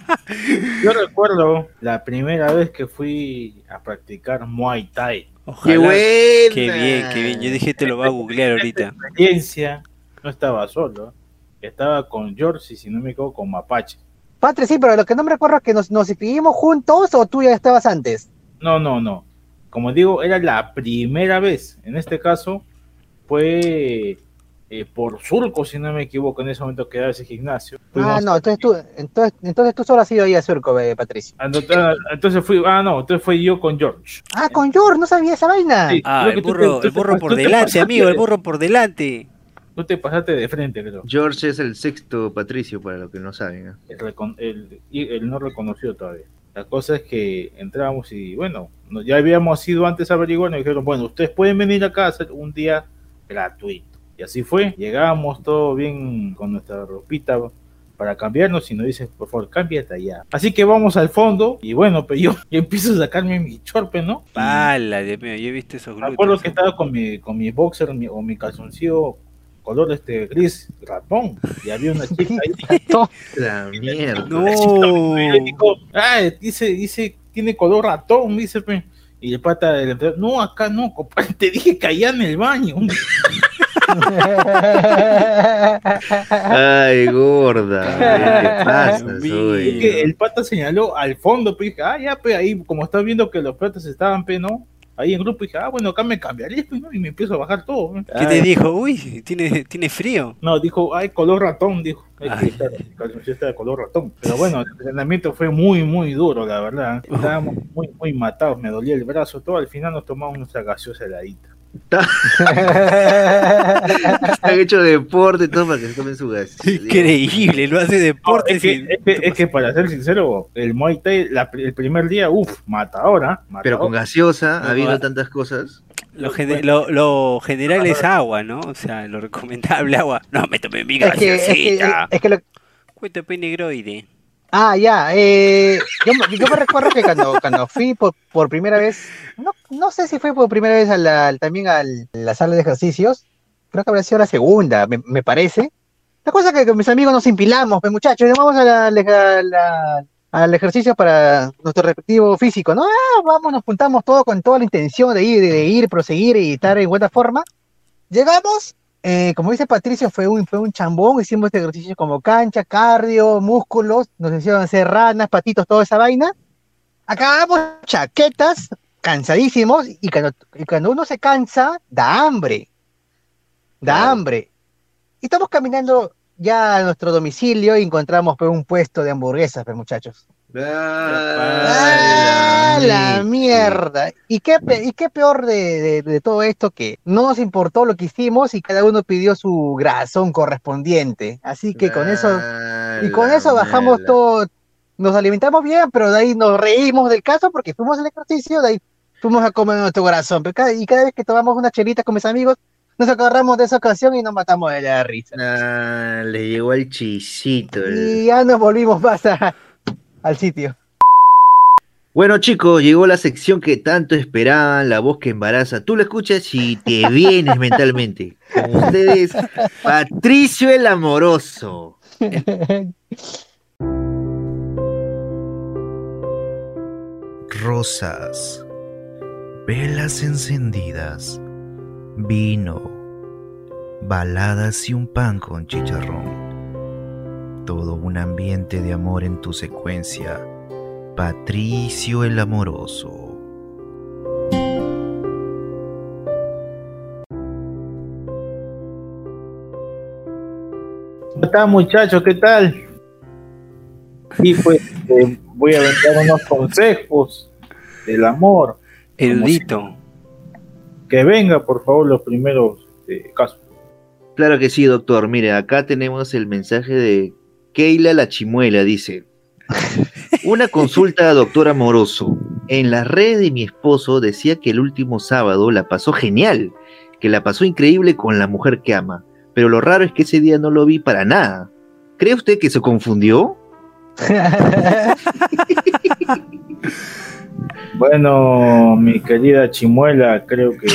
Yo recuerdo la primera vez que fui a practicar Muay Thai. ¡Qué buena! Qué bien, qué bien. Yo dije te lo va a googlear ahorita. experiencia, no estaba solo. estaba con George y si no me equivoco con Mapache. Patri, sí, pero lo que no me recuerdo es que nos, nos inscribimos juntos o tú ya estabas antes. No, no, no. Como digo, era la primera vez. En este caso fue eh, por Surco, si no me equivoco, en ese momento que era ese gimnasio. Ah, Fuimos- no, entonces tú, entonces, entonces tú solo has ido ahí a Surco, eh, Patricio. Ah, ah, Entonces fui, ah, no, entonces fui yo con George. Ah, con George, no sabía esa vaina. Sí. Ah, el tú burro, tú el burro por delante, amigo, el burro por delante. Tú te pasaste de frente, creo. George es el sexto Patricio, para los que no saben. ¿eh? El, recon- el- y el no reconocido todavía. La cosa es que entramos y bueno, no- ya habíamos ido antes a averiguar, nos dijeron, bueno, ustedes pueden venir acá a hacer un día gratuito. Y así fue, llegábamos todo bien con nuestra ropita para cambiarnos y nos dicen, por favor, cámbiate allá. Así que vamos al fondo y bueno, pues yo, yo empiezo a sacarme mi chorpe, ¿no? Pala, Dios mío, yo he visto esos me acuerdo que estaba con mi, con mi boxer mi- o mi calzoncillo color este gris ratón y había una chica ahí La mierda. No. Dijo, ah, dice, dice, tiene color ratón, dice, pe. y el pata del entrenador, no, acá no, compadre, te dije que allá en el baño. Ay, gorda. El pata señaló al fondo, pues dije, ah, ya, pe, ahí, como estás viendo que los patas estaban, ¿no? Ahí en grupo, dije, ah, bueno, acá me cambiaré, pues, ¿no? Y me empiezo a bajar todo. ¿no? ¿Qué te dijo? Uy, tiene, tiene frío. No, dijo, ay, color ratón, dijo. Está- está de color ratón. Pero bueno, el entrenamiento fue muy, muy duro, la verdad. Estábamos muy, muy matados, me dolía el brazo, todo. Al final nos tomamos nuestra gaseosa heladita. Han hecho deporte y todo para que se tomen su gas. Increíble, lo hace No, deporte. es, que, sin- es, que, es que para ser sincero, el Muay Thai, la- el primer día, uff, matadora. Pero con gaseosa, No, habiendo ah. tantas cosas. Lo, gene- lo, lo general es agua, ¿no? O sea, lo recomendable agua. No, me tomé mi es que, es que, gaseosita. es que lo- Cuento pe negroide. Ah, ya. Eh, yo, me- recuerdo que cuando, cuando fui por, primera vez, no, no sé si fue por primera vez a la- también a la sala de ejercicios, creo que habrá sido la segunda, me, me parece. La cosa es que con mis amigos nos empilamos, pues muchachos, vamos a la- al ejercicio para nuestro respectivo físico, ¿no? Ah, vamos, nos juntamos todos con toda la intención de ir, de ir, proseguir y estar en buena forma. Llegamos, eh, como dice Patricio, fue un, fue un chambón, hicimos este ejercicio como cancha, cardio, músculos, nos hicieron hacer ranas, patitos, toda esa vaina. Acabamos chaquetas, cansadísimos, y cuando, y cuando uno se cansa, da hambre. Da Claro. hambre. Y estamos caminando ya a nuestro domicilio y encontramos pues, un puesto de hamburguesas, pues, muchachos. ¡Ah, la mierda! ¿Y qué, pe- y qué peor de, de- de todo esto que no nos importó lo que hicimos y cada uno pidió su grasón correspondiente. Así que con eso, y con eso bajamos todo, nos alimentamos bien, pero de ahí nos reímos del caso porque fuimos al ejercicio, de ahí fuimos a comer nuestro corazón. Pero cada- y cada vez que tomamos una chelita con mis amigos, nos agarramos de esa ocasión y nos matamos de la risa. Ah, le llegó el chisito. el- Y ya nos volvimos más a- al sitio. Bueno chicos, llegó la sección que tanto esperaban, la voz que embaraza. Tú la escuchas y te vienes mentalmente. Con ustedes, Patricio el Amoroso. Rosas, velas encendidas, vino, baladas y un pan con chicharrón. Todo un ambiente de amor en tu secuencia. Patricio el Amoroso. ¿Cómo están muchachos? ¿Qué tal? Y pues eh, voy a vender unos consejos del amor. Erudito. Que venga, por favor, los primeros eh, casos. Claro que sí, doctor. Mire, acá tenemos el mensaje de Keila la Chimuela. Dice: Una consulta, doctor Amoroso. En las redes de mi esposo decía que el último sábado la pasó genial, que la pasó increíble con la mujer que ama. Pero lo raro es que ese día no lo vi para nada. ¿Cree usted que se confundió? Bueno, mi querida Chimuela, creo que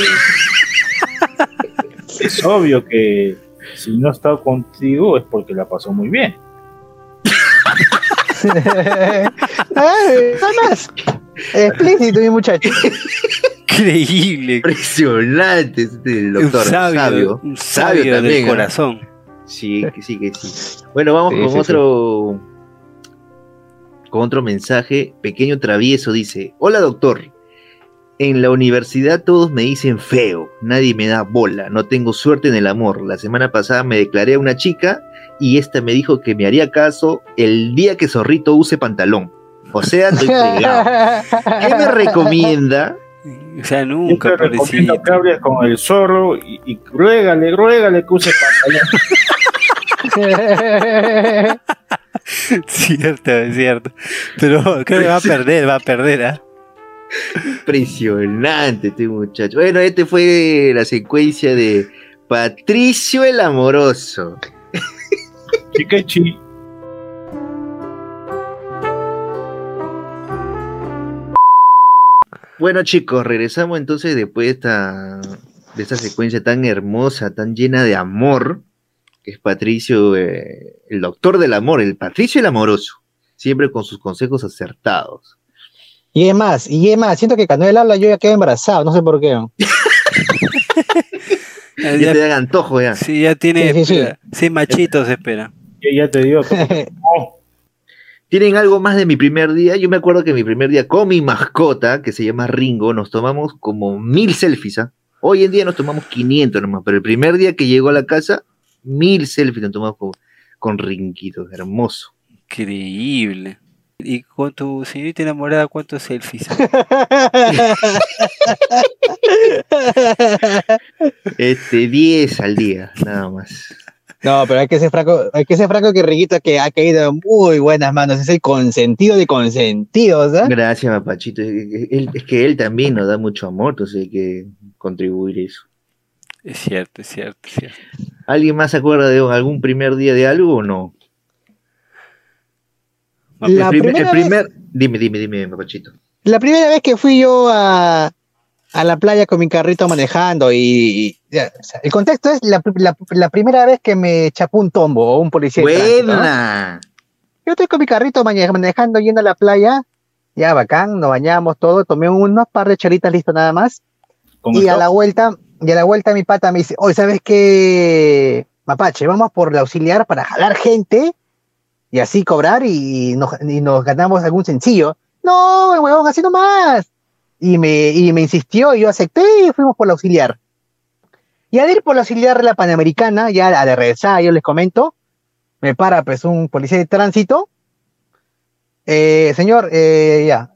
es obvio que si no está contigo es porque la pasó muy bien. Ay, más. Explícito, mi muchacho. Increíble. Impresionante este el doctor. un sabio, sabio. un Sabio sabio también, del ¿ah? corazón. Sí, que sí, que sí. Bueno, vamos Sí, con sí, sí. otro. Con otro mensaje. Pequeño travieso dice: Hola, doctor. En la universidad todos me dicen feo, nadie me da bola, no tengo suerte en el amor. La semana pasada me declaré a una chica y esta me dijo que me haría caso el día que Zorrito use pantalón. O sea, estoy pegado. ¿Qué me recomienda? O sea, nunca, pobrecito. que hables con el zorro y, y ruégale, ruégale que use pantalón. Cierto, es cierto. Pero creo que va a perder, va a perder, ¿ah? Impresionante este muchacho. Bueno, este fue la secuencia de Patricio el Amoroso. Chiquechi. Bueno, chicos, regresamos entonces después de esta, de esta secuencia tan hermosa, tan llena de amor, que es Patricio, eh, el doctor del amor, el Patricio el Amoroso, siempre con sus consejos acertados. Y es más, y es más, siento que cuando él habla yo ya quedo embarazado, no sé por qué. Ya- Ya te dan antojo ya. sí, ya tiene. Sí, sí, sí. sí, machitos, espera. Ya te digo. Oh, ¿Tienen algo más de mi primer día? Yo me acuerdo que mi primer día con mi mascota, que se llama Ringo, nos tomamos como mil selfies. ¿ah? Hoy en día nos tomamos 500 nomás, pero el primer día que llegó a la casa, mil selfies nos tomamos con, con Ringuito, hermoso. Increíble. ¿Y con tu señorita enamorada cuántos selfies? Este, 10 al día, nada más. No, pero hay que ser franco, hay que ser franco que Riquito que ha caído en muy buenas manos, es el consentido de consentidos, ¿ah? Gracias, papachito. Es que él también nos da mucho amor, entonces hay que contribuir eso. Es cierto, es cierto, es cierto. ¿Alguien más se acuerda de algún primer día de algo o no? La el primer, primera el vez- Dime, dime, dime, papachito. La primera vez que fui yo a, a la playa con mi carrito manejando y, y- ya, o sea, el contexto es la, la- la primera vez que me chapó un tombo o un policía. de tránsito, ¿no? Buena. Yo estoy con mi carrito mane- manejando yendo a la playa, ya bacán, nos bañamos todo, tomé unos par de charitas listo nada más y a la vuelta, y a la vuelta mi pata me dice, oye, ¿sabes qué? Mapache, vamos por la auxiliar para jalar gente y así cobrar y nos, y nos ganamos algún sencillo. No, huevón, así nomás. Y me, y me insistió y yo acepté y fuimos por la auxiliar. Y al ir por la auxiliar de la Panamericana, ya a la regresada, yo les comento, me para pues un policía de tránsito. Eh, señor, eh, ya,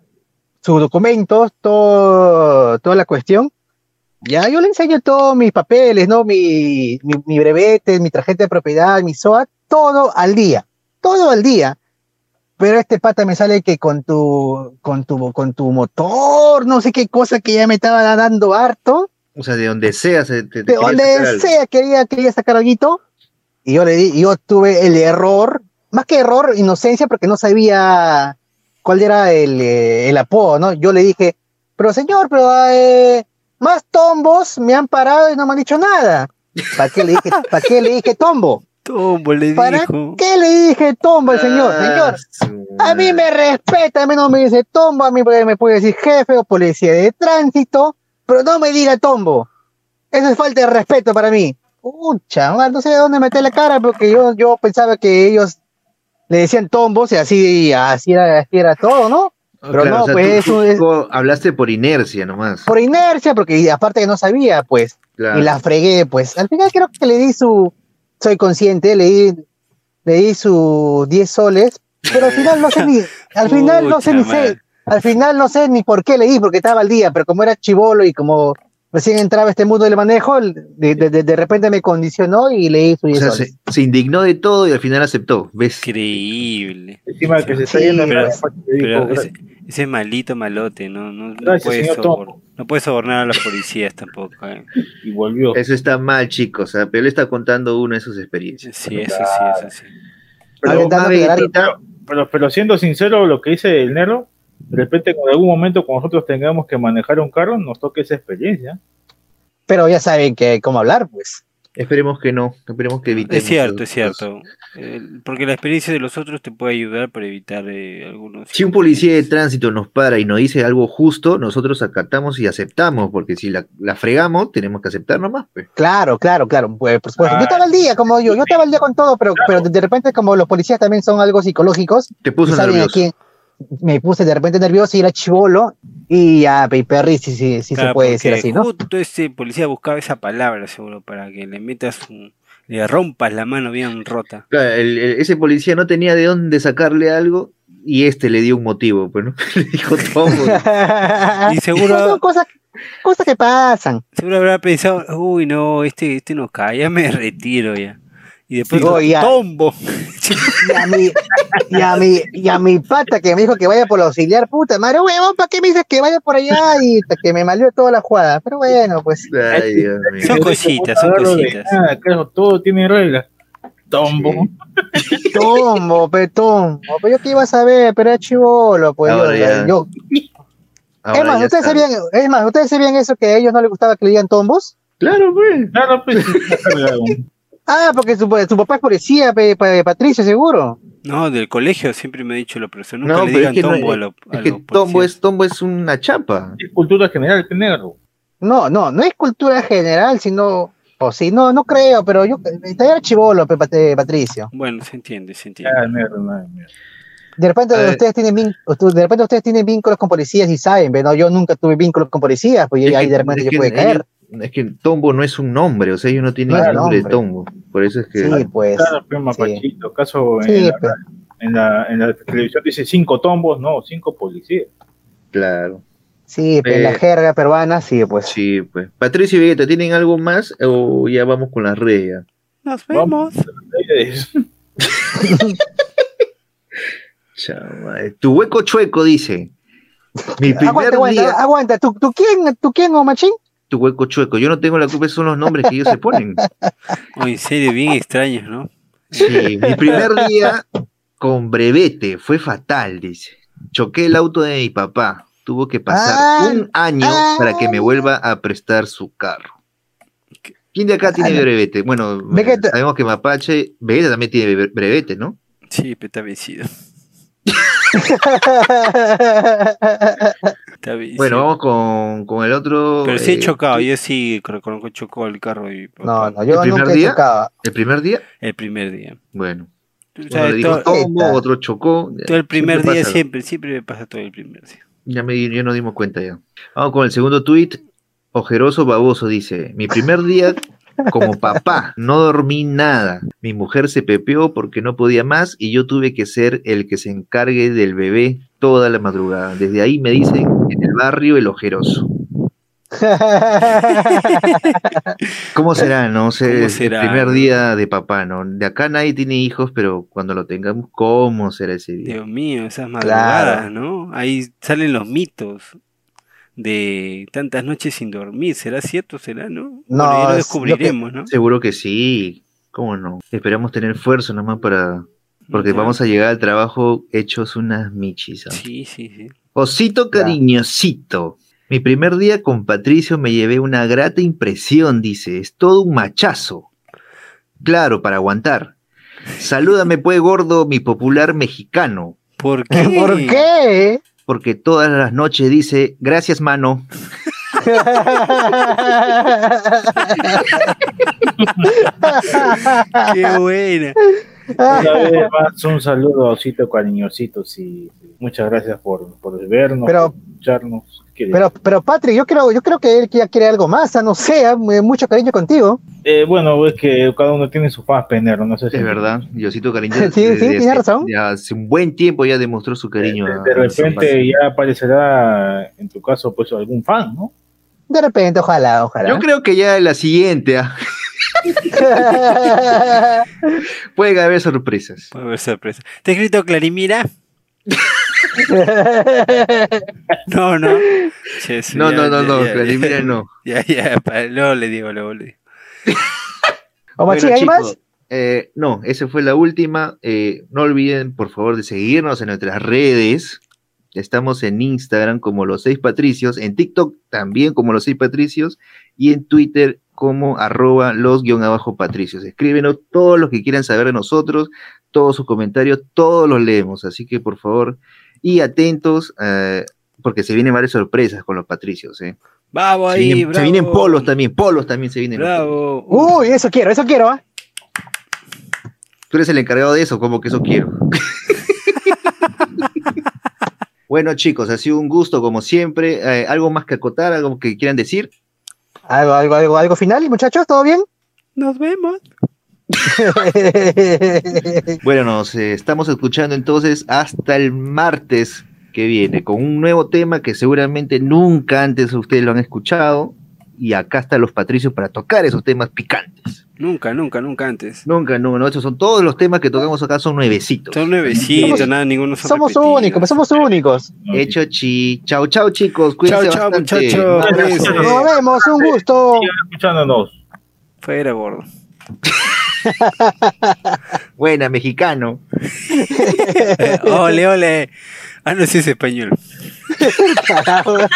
sus documentos, todo, toda la cuestión. Ya, yo le enseño todos mis papeles, ¿no? Mi, mi, mi brevete, mi tarjeta de propiedad, mi SOAT, todo al día, todo al día. Pero este pata me sale que con tu, con tu, con tu motor, no sé qué cosa que ya me estaba dando harto, O sea, de donde sea, se- te, de donde sea quería, quería sacar algo. Y yo le di, yo tuve el error, más que error, inocencia, porque no sabía cuál era el, eh, el apodo, ¿no? Yo le dije, pero señor, pero eh, más tombos me han parado y no me han dicho nada. ¿Para qué le dije, para qué le dije tombo? Tombo le ¿Para dijo. qué le dije tombo al señor? Señor, Ah, su a mí me respeta, a mí no me dice tombo, a mí me puede decir jefe o policía de tránsito, pero no me diga tombo. Eso es falta de respeto para mí. Pucha, no sé de dónde meter la cara porque yo, yo pensaba que ellos le decían tombos y así, así, era, así era todo, ¿no? Pero no, pues, tú- eso tú- es- hablaste por inercia nomás. Por inercia, porque aparte que no sabía, pues, Claro. y la fregué, pues. Al final creo que le di su, soy consciente, le di, le di sus 10 soles, pero al final no sé ni, al final no sé ni sé, al final no sé ni por qué le di, porque estaba al día, pero como era chivolo y como recién entraba este mundo del manejo, de, de, repente me condicionó y le di sus O 10 sea, se, se indignó de todo y al final aceptó. ¿Ves? Increíble. encima de que se está Sí, yendo pero- le dijo, Pero ese, ese malito malote, no, no, no, puede sobor- no puede sobornar a los policías tampoco. eh. y volvió. Eso está mal, chicos. ¿ah? Pero él está contando una de sus experiencias. Sí, eso sí, eso sí. Pero, Pero, pero siendo sincero, lo que dice el negro, de repente en algún momento cuando nosotros tengamos que manejar un carro, nos toque esa experiencia. Pero ya saben que cómo hablar, pues. Esperemos que no, esperemos que evitemos. Es cierto, es cierto. Eh, porque la experiencia de los otros te puede ayudar para evitar eh, algunos. Si un policía de tránsito nos para y nos dice algo justo, nosotros acatamos y aceptamos, porque si la, la fregamos, tenemos que aceptar nomás. Pues. Claro, claro, claro. Pues, por supuesto. Yo estaba al día, como yo, yo estaba al día con todo, pero, pero de repente, como los policías también son algo psicológicos, Te puso a nervioso. quién- me puse de repente nervioso y era chivolo, y ya, pe- perri, sí, sí, sí se puede decir así, ¿no? Justo ese policía buscaba esa palabra, seguro, para que le metas un. le rompas la mano bien rota. Claro, el- el- ese policía no tenía de dónde sacarle algo y este le dio un motivo, pues, ¿no? le dijo todo. Y seguro- Son cosas, cosas que pasan. Seguro habrá pensado, uy, no, este, este no cae, ya me retiro ya. Y después, Sí, oye, ya. tombo. Y a mi, y a mi, y a mi pata que me dijo que vaya por el auxiliar, puta madre, huevón, ¿para qué me dices que vaya por allá? Y que me malió toda la jugada. Pero bueno, pues. Ay, Dios mío. Son cositas, son cositas. claro, todo tiene reglas. Tombo. Tombo, pe, tombo. Pero yo qué iba a saber, pero era chivolo, pues. Ahora yo, ya. yo- Ahora es más, ustedes sabían, es más, ustedes sabían eso que a ellos no les gustaba que le digan tombos. Claro, pues. Claro, pues. Ah, porque su, su papá es policía, pe, pe- Patricio, seguro. No, del colegio siempre me ha dicho nunca No, le pero digan es que, no- tombo a, lo- a es que los tombo es, tombo es una chapa. es cultura general, que negro. No, no, no es cultura general, sino, o sí, no, no creo, pero yo, era chivolo, pe, Pat- Patricio. Bueno, se entiende, se entiende. Ah, no, negro. De repente ustedes tienen vin- de repente ustedes tienen vínculos con policías y saben, pero yo nunca tuve vínculos con policías, pues Es ahí de repente es yo que pude caer. Es que Tombo no es un nombre, o sea, ellos no tienen el nombre de. Tombo. Por eso es que. Sí, pues. Claro, mapachito. Caso en, Sí, la, pues. en, la, en la televisión dice cinco tombos, no, cinco policías. Claro. Sí, pues, en la Eh, jerga peruana, sí, pues. Sí, pues. Patricio y Vegeta, ¿tienen algo más o ya vamos con las redes? Nos Vamos. vemos. Chama, eh, Tu hueco chueco dice. Mi primer Aguanta, aguanta, día. aguanta. ¿Tú, tú quién, tú quién, o machín? Tu hueco chueco. Yo no tengo la culpa, esos son los nombres que ellos se ponen. Oh, en serio, bien extraños, ¿no? Sí, mi primer día con brevete fue fatal, dice. Choqué el auto de mi papá. Tuvo que pasar Ah, un año ah. para que me vuelva a prestar su carro. ¿Quién de acá tiene Ah, brevete? Bueno, Vegeta. sabemos que Mapache, Vegeta también tiene bre- brevete, ¿no? Sí, pero está vencido. Bueno, vamos con, con el otro. Pero sí he eh, chocado, yo sí reconozco chocó el carro y no, no, yo ¿El primer nunca he día? chocado. ¿El primer día? el primer día. Bueno. Tú Uno sabes, le dijo todo, tombo, Vegeta. otro chocó. todo el primer Siempre día pasa. siempre, siempre me pasa todo el primer día. Ya, me, ya nos dimos cuenta ya. Vamos con el segundo tuit. Ojeroso baboso dice, mi primer día como papá, no dormí nada. Mi mujer se pepeó porque no podía más y yo tuve que ser el que se encargue del bebé toda la madrugada. Desde ahí me dicen en el barrio el ojeroso. ¿Cómo será, no? sé ¿Cómo el será? primer día de papá, ¿no? De acá nadie tiene hijos, pero cuando lo tengamos, ¿cómo será ese día? Dios mío, esas madrugadas, Claro. ¿no? Ahí salen los mitos de tantas noches sin dormir. ¿Será cierto? ¿Será, no? No, bueno, ya lo es lo descubriremos, ¿no? Seguro que sí. ¿Cómo no? Esperamos tener fuerza nomás para... Porque Ya. vamos a llegar al trabajo hechos unas michis. ¿ah? Sí, sí, sí. Osito cariñosito. Mi primer día con Patricio me llevé una grata impresión, dice. Es todo un machazo. Claro, para aguantar. Salúdame, pues, gordo, mi popular mexicano. ¿Por qué? ¿Por qué? Porque todas las noches dice, gracias, mano. Qué buena. Una vez más, un saludo a Osito cariñosito, sí. sí. Muchas gracias por, por vernos, Pero- por escucharnos. ¿Qué Pero, pero Patrick, yo creo, yo creo que él ya quiere algo más, ah, no sé, ah, mucho cariño contigo. Eh, bueno, es que cada uno tiene su fans, penero, no sé si Es verdad, Diosito cariño. Sí, sí, desde tiene hace- razón. ya hace un buen tiempo ya demostró su cariño. De, de repente ya aparecerá, en tu caso, pues algún fan, ¿no? De repente, ojalá, ojalá. Yo creo que ya la siguiente ah, puede haber sorpresas. Puede haber sorpresa. ¿Te he escrito Clarimira? No, no. Eso No, ya- no, no, ya- no, ya- Vladimir no. Ya, ya, pa- luego le digo, luego le digo. o Bueno, ¿hay chicos, más? eh, no, esa fue la última. Eh, no olviden, por favor, de seguirnos en nuestras redes. Estamos en Instagram como Los Seis Patricios, en TikTok también como Los Seis Patricios y en Twitter como arroba los guion abajo patricios. Escríbenos todo lo que quieran saber de nosotros, todos sus comentarios, todos los leemos. Así que por favor, y atentos, eh, porque se vienen varias sorpresas con los patricios. ¿eh? Vamos Se, ahí, se bravo. vienen polos también, polos también se vienen. Bravo. Uy, eso quiero, eso quiero, ¿ah? Tú eres el encargado de eso, como que eso quiero. bueno, chicos, ha sido un gusto, como siempre. Eh, ¿Algo más que acotar? ¿Algo que quieran decir? ¿Algo, algo, algo, algo final, muchachos? ¿Todo bien? Nos vemos. Bueno, nos eh, estamos escuchando entonces hasta el martes que viene con un nuevo tema que seguramente nunca antes ustedes lo han escuchado. Y acá están los patricios para tocar esos temas picantes. Nunca, nunca, nunca antes. Nunca, no, no, estos son todos los temas que tocamos acá, son nuevecitos. Son nuevecitos, Somos- nada, ninguno son somos repetidos. únicos, somos únicos. Hecho chi. Chao, chao, chicos. Cuídense chao, bastante. muchachos. Nos vemos, un gusto. Sigan escuchándonos. Fuera, gordo. Buena, mexicano. ole, ole. Ah, no, sí es español.